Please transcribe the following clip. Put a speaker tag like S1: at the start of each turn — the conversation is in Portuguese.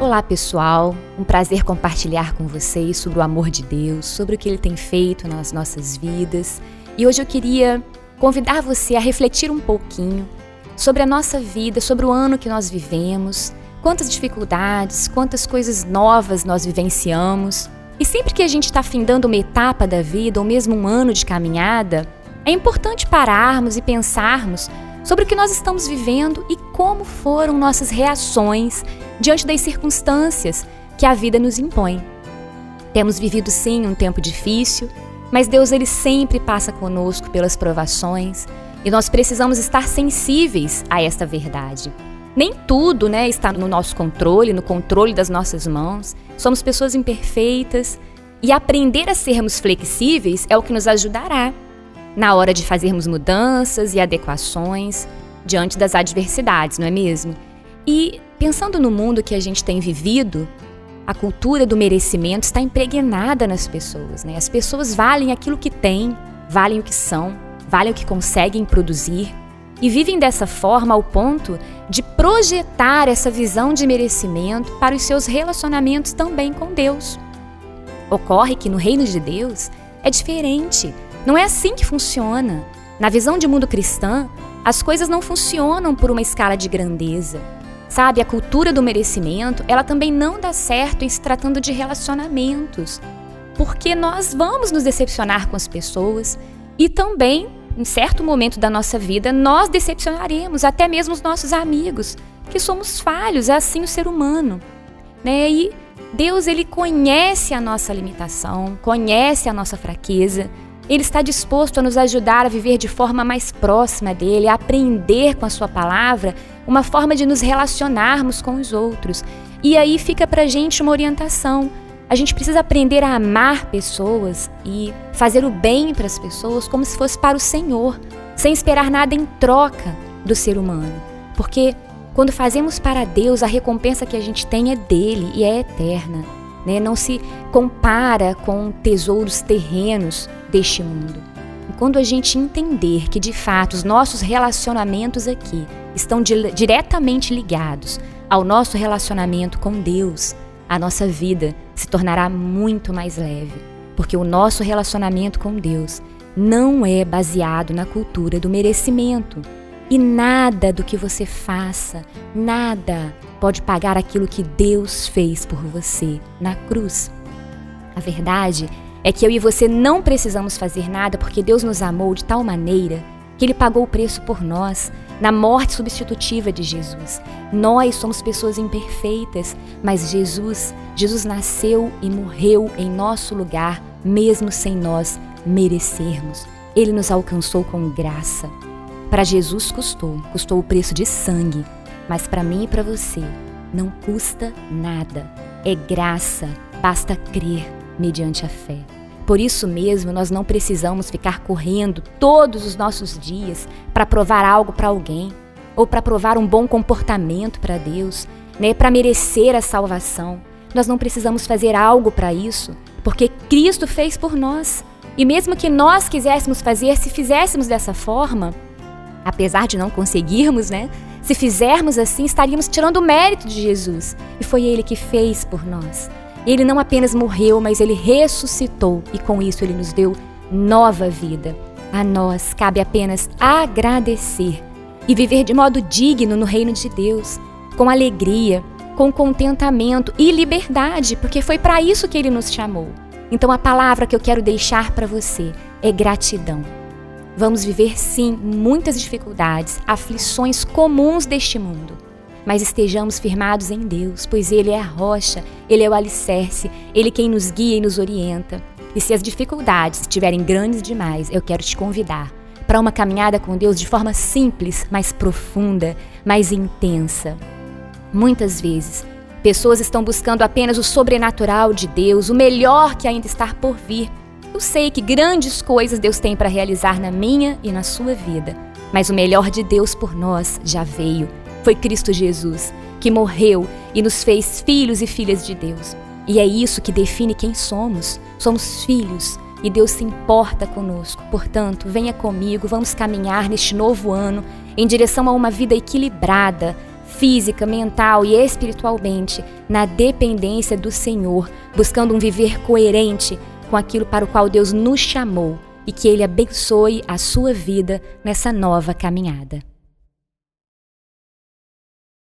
S1: Olá, pessoal. Um prazer compartilhar com vocês sobre o amor de Deus, sobre o que ele tem feito nas nossas vidas. E hoje eu queria convidar você a refletir um pouquinho sobre a nossa vida, sobre o ano que nós vivemos, quantas dificuldades, quantas coisas novas nós vivenciamos. E sempre que a gente está findando uma etapa da vida ou mesmo um ano de caminhada, é importante pararmos e pensarmos sobre o que nós estamos vivendo e como foram nossas reações diante das circunstâncias que a vida nos impõe. Temos vivido sim um tempo difícil, mas Deus ele sempre passa conosco pelas provações e nós precisamos estar sensíveis a esta verdade. Nem tudo, né, está no nosso controle, no controle das nossas mãos. Somos pessoas imperfeitas e aprender a sermos flexíveis é o que nos ajudará na hora de fazermos mudanças e adequações diante das adversidades, não é mesmo? E pensando no mundo que a gente tem vivido, a cultura do merecimento está impregnada nas pessoas, né? As pessoas valem aquilo que têm, valem o que são, valem o que conseguem produzir e vivem dessa forma ao ponto de projetar essa visão de merecimento para os seus relacionamentos também com Deus. Ocorre que no reino de Deus é diferente. Não é assim que funciona. Na visão de mundo cristã, as coisas não funcionam por uma escala de grandeza. Sabe, a cultura do merecimento, ela também não dá certo em se tratando de relacionamentos, porque nós vamos nos decepcionar com as pessoas e também, em certo momento da nossa vida, nós decepcionaremos até mesmo os nossos amigos, que somos falhos, é assim o ser humano. Né? E Deus ele conhece a nossa limitação, conhece a nossa fraqueza, ele está disposto a nos ajudar a viver de forma mais próxima dele, a aprender com a sua palavra uma forma de nos relacionarmos com os outros. E aí fica para gente uma orientação. A gente precisa aprender a amar pessoas e fazer o bem para as pessoas como se fosse para o Senhor, sem esperar nada em troca do ser humano. Porque quando fazemos para Deus, a recompensa que a gente tem é dele e é eterna né? não se compara com tesouros terrenos deste mundo. E quando a gente entender que de fato os nossos relacionamentos aqui estão di diretamente ligados ao nosso relacionamento com Deus, a nossa vida se tornará muito mais leve, porque o nosso relacionamento com Deus não é baseado na cultura do merecimento. E nada do que você faça, nada pode pagar aquilo que Deus fez por você na cruz. A verdade é que eu e você não precisamos fazer nada porque Deus nos amou de tal maneira que Ele pagou o preço por nós na morte substitutiva de Jesus. Nós somos pessoas imperfeitas, mas Jesus, Jesus nasceu e morreu em nosso lugar, mesmo sem nós merecermos. Ele nos alcançou com graça. Para Jesus custou, custou o preço de sangue mas para mim e para você, não custa nada. É graça, basta crer mediante a fé. Por isso mesmo, nós não precisamos ficar correndo todos os nossos dias para provar algo para alguém ou para provar um bom comportamento para Deus, né, para merecer a salvação. Nós não precisamos fazer algo para isso, porque Cristo fez por nós. E mesmo que nós quiséssemos fazer, se fizéssemos dessa forma, apesar de não conseguirmos, né, se fizermos assim, estaríamos tirando o mérito de Jesus. E foi Ele que fez por nós. Ele não apenas morreu, mas ele ressuscitou e com isso ele nos deu nova vida. A nós cabe apenas agradecer e viver de modo digno no reino de Deus, com alegria, com contentamento e liberdade, porque foi para isso que ele nos chamou. Então a palavra que eu quero deixar para você é gratidão. Vamos viver sim muitas dificuldades, aflições comuns deste mundo. Mas estejamos firmados em Deus, pois Ele é a rocha, Ele é o alicerce, Ele quem nos guia e nos orienta. E se as dificuldades estiverem grandes demais, eu quero te convidar para uma caminhada com Deus de forma simples, mais profunda, mais intensa. Muitas vezes, pessoas estão buscando apenas o sobrenatural de Deus, o melhor que ainda está por vir eu sei que grandes coisas Deus tem para realizar na minha e na sua vida, mas o melhor de Deus por nós já veio. Foi Cristo Jesus, que morreu e nos fez filhos e filhas de Deus. E é isso que define quem somos. Somos filhos e Deus se importa conosco. Portanto, venha comigo, vamos caminhar neste novo ano em direção a uma vida equilibrada, física, mental e espiritualmente, na dependência do Senhor, buscando um viver coerente com aquilo para o qual Deus nos chamou e que Ele abençoe a sua vida nessa nova caminhada.